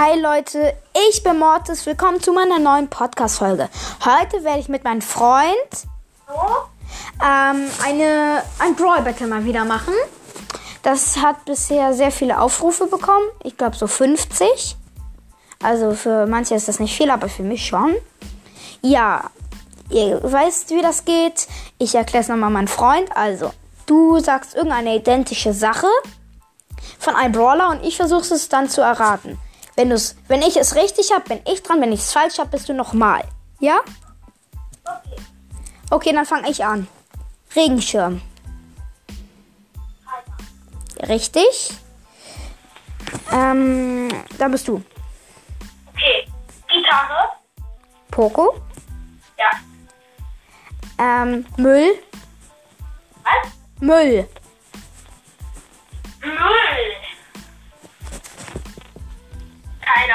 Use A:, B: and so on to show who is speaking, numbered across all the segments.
A: Hi Leute, ich bin Mortis. Willkommen zu meiner neuen Podcast-Folge. Heute werde ich mit meinem Freund ähm, eine, ein Brawl Battle mal wieder machen. Das hat bisher sehr viele Aufrufe bekommen. Ich glaube so 50. Also für manche ist das nicht viel, aber für mich schon. Ja, ihr weißt, wie das geht. Ich erkläre es nochmal meinem Freund. Also, du sagst irgendeine identische Sache von einem Brawler und ich versuche es dann zu erraten. Wenn, du's, wenn ich es richtig habe, bin ich dran. Wenn ich es falsch habe, bist du nochmal. Ja?
B: Okay.
A: Okay, dann fange ich an. Regenschirm. Richtig. Ähm, dann bist du.
B: Okay. Gitarre.
A: Poco.
B: Ja.
A: Ähm, Müll.
B: Was?
A: Müll.
B: Müll.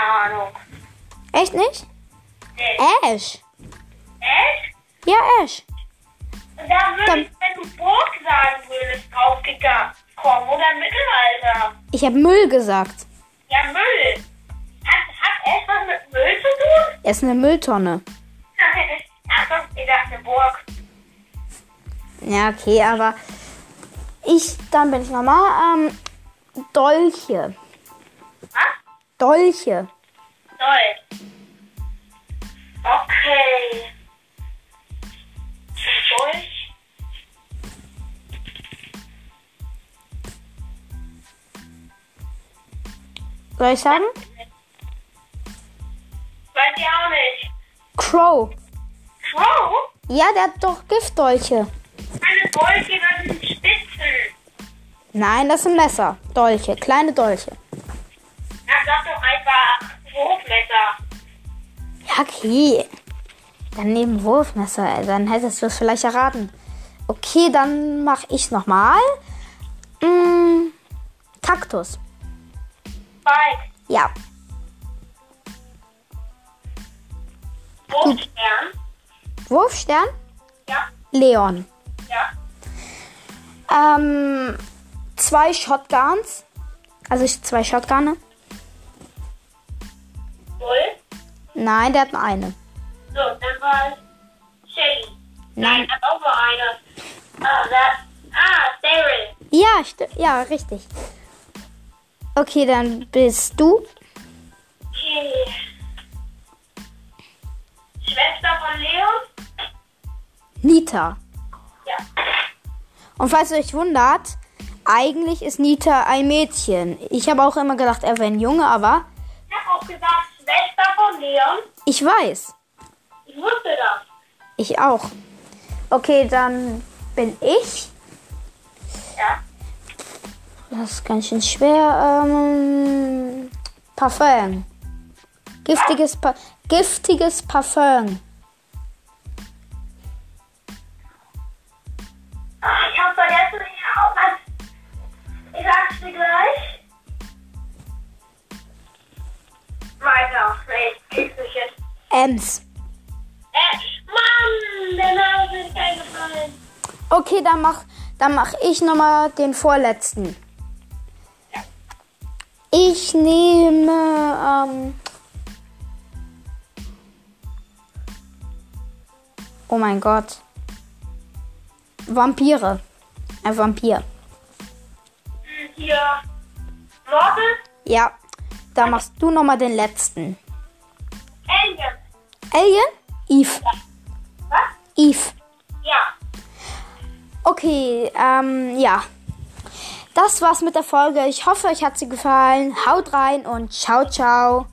B: Ahnung.
A: Echt nicht?
B: Nee.
A: Ash.
B: Echt?
A: Ja, Ash.
B: Und da würde ich, wenn du Burg sagen würdest, draufgekommen. Oder Mittelalter.
A: Ich habe Müll gesagt.
B: Ja, Müll. Hat, hat etwas mit Müll zu tun?
A: Er ist eine Mülltonne.
B: Achso, ich dachte Burg.
A: Ja, okay, aber ich, dann bin ich nochmal. Ähm, Dolche.
B: Was?
A: Dolche.
B: Toll. Okay. Durch.
A: Soll ich sagen?
B: Weiß ich auch nicht.
A: Crow.
B: Crow?
A: Ja, der hat doch Giftdolche.
B: Eine Dolche, das sind Spitzen.
A: Nein, das sind Messer. Dolche, kleine Dolche. Okay. Dann neben Wurfmesser, dann hättest du es vielleicht erraten. Okay, dann mach ich nochmal. Mm, Kaktus.
B: Spike.
A: Ja.
B: Wurfstern.
A: Wurfstern?
B: Ja.
A: Leon.
B: Ja.
A: Ähm, zwei Shotguns. Also zwei Shotgunne. Nein, der hat nur eine.
B: So, dann war es Shelly.
A: Nein.
B: hat auch nur eine. Ah, das. Ah, Daryl.
A: Ja, sti- ja, richtig. Okay, dann bist du.
B: Okay. Schwester von Leon?
A: Nita.
B: Ja.
A: Und falls ihr euch wundert, eigentlich ist Nita ein Mädchen. Ich habe auch immer gedacht, er wäre ein Junge, aber
B: Ich hab auch gesagt, Schwester von Leon.
A: ich weiß.
B: Ich wusste das.
A: Ich auch. Okay, dann bin ich.
B: Ja.
A: Das ist ganz schön schwer. Ähm, Parfum. Giftiges, pa giftiges Parfum. Ems.
B: Äh, Mann, der Name ist eingefallen.
A: Okay, dann mach, dann mach ich nochmal den vorletzten. Ich nehme. Ähm, oh mein Gott. Vampire. Ein Vampir.
B: Hier. Mortis,
A: Ja. Da machst du nochmal den letzten. Alien. Eve.
B: Was?
A: Eve.
B: Ja.
A: Okay, ähm, ja. Das war's mit der Folge. Ich hoffe, euch hat sie gefallen. Haut rein und ciao, ciao.